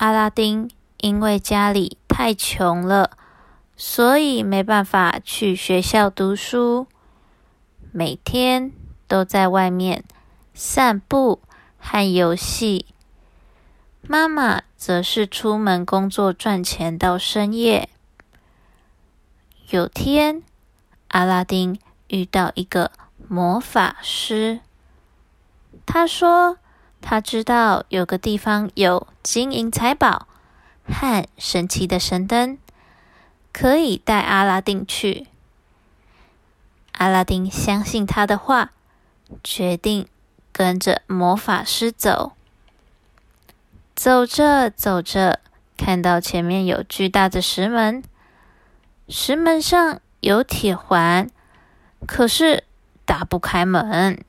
阿拉丁因为家里太穷了，所以没办法去学校读书，每天都在外面散步和游戏。妈妈则是出门工作赚钱到深夜。有天，阿拉丁遇到一个魔法师，他说。他知道有个地方有金银财宝和神奇的神灯，可以带阿拉丁去。阿拉丁相信他的话，决定跟着魔法师走。走着走着，看到前面有巨大的石门，石门上有铁环，可是打不开门。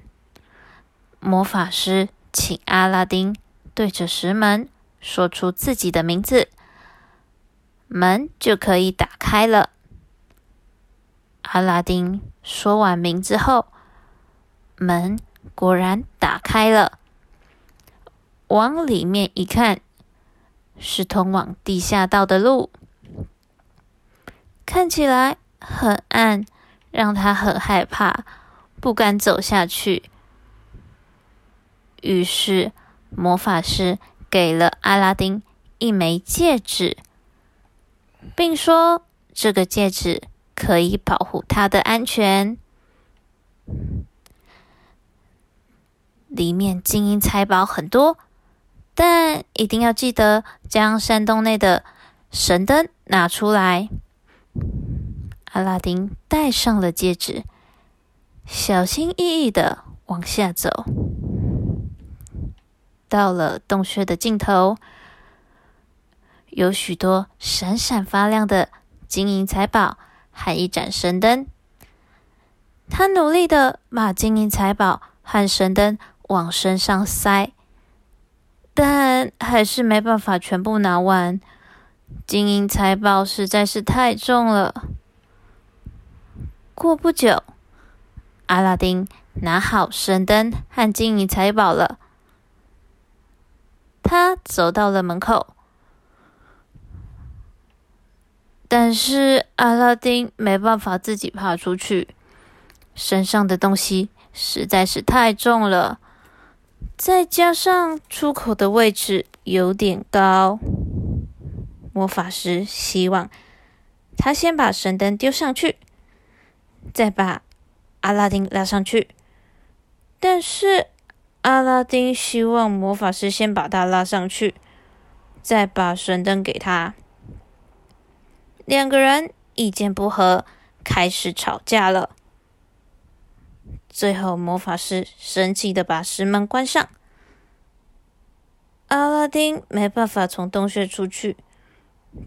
魔法师。请阿拉丁对着石门说出自己的名字，门就可以打开了。阿拉丁说完名字后，门果然打开了。往里面一看，是通往地下道的路，看起来很暗，让他很害怕，不敢走下去。于是，魔法师给了阿拉丁一枚戒指，并说：“这个戒指可以保护他的安全。里面金银财宝很多，但一定要记得将山洞内的神灯拿出来。”阿拉丁戴上了戒指，小心翼翼的往下走。到了洞穴的尽头，有许多闪闪发亮的金银财宝和一盏神灯。他努力的把金银财宝和神灯往身上塞，但还是没办法全部拿完。金银财宝实在是太重了。过不久，阿拉丁拿好神灯和金银财宝了。走到了门口，但是阿拉丁没办法自己爬出去，身上的东西实在是太重了，再加上出口的位置有点高。魔法师希望他先把神灯丢上去，再把阿拉丁拉上去，但是。阿拉丁希望魔法师先把他拉上去，再把神灯给他。两个人意见不合，开始吵架了。最后，魔法师生气的把石门关上。阿拉丁没办法从洞穴出去，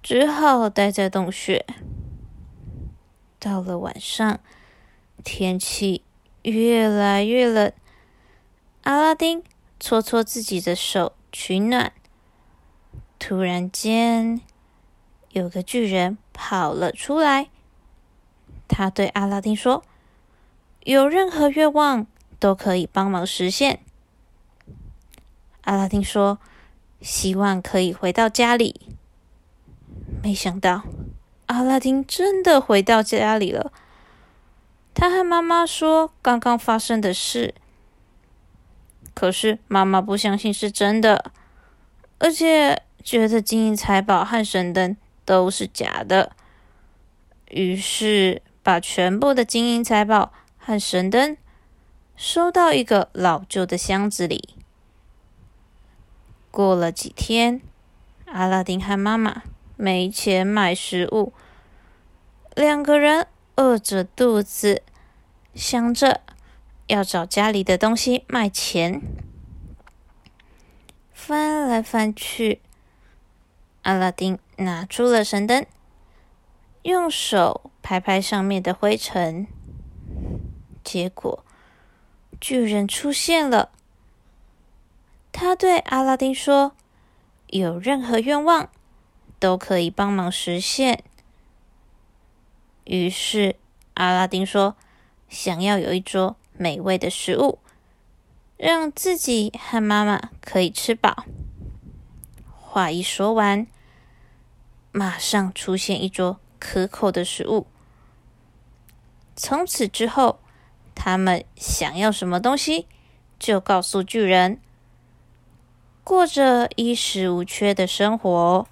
只好待在洞穴。到了晚上，天气越来越冷。阿拉丁搓搓自己的手取暖，突然间，有个巨人跑了出来。他对阿拉丁说：“有任何愿望都可以帮忙实现。”阿拉丁说：“希望可以回到家里。”没想到，阿拉丁真的回到家里了。他和妈妈说刚刚发生的事。可是妈妈不相信是真的，而且觉得金银财宝和神灯都是假的，于是把全部的金银财宝和神灯收到一个老旧的箱子里。过了几天，阿拉丁和妈妈没钱买食物，两个人饿着肚子，想着。要找家里的东西卖钱，翻来翻去，阿拉丁拿出了神灯，用手拍拍上面的灰尘，结果巨人出现了。他对阿拉丁说：“有任何愿望都可以帮忙实现。”于是阿拉丁说：“想要有一桌。”美味的食物，让自己和妈妈可以吃饱。话一说完，马上出现一桌可口的食物。从此之后，他们想要什么东西，就告诉巨人，过着衣食无缺的生活。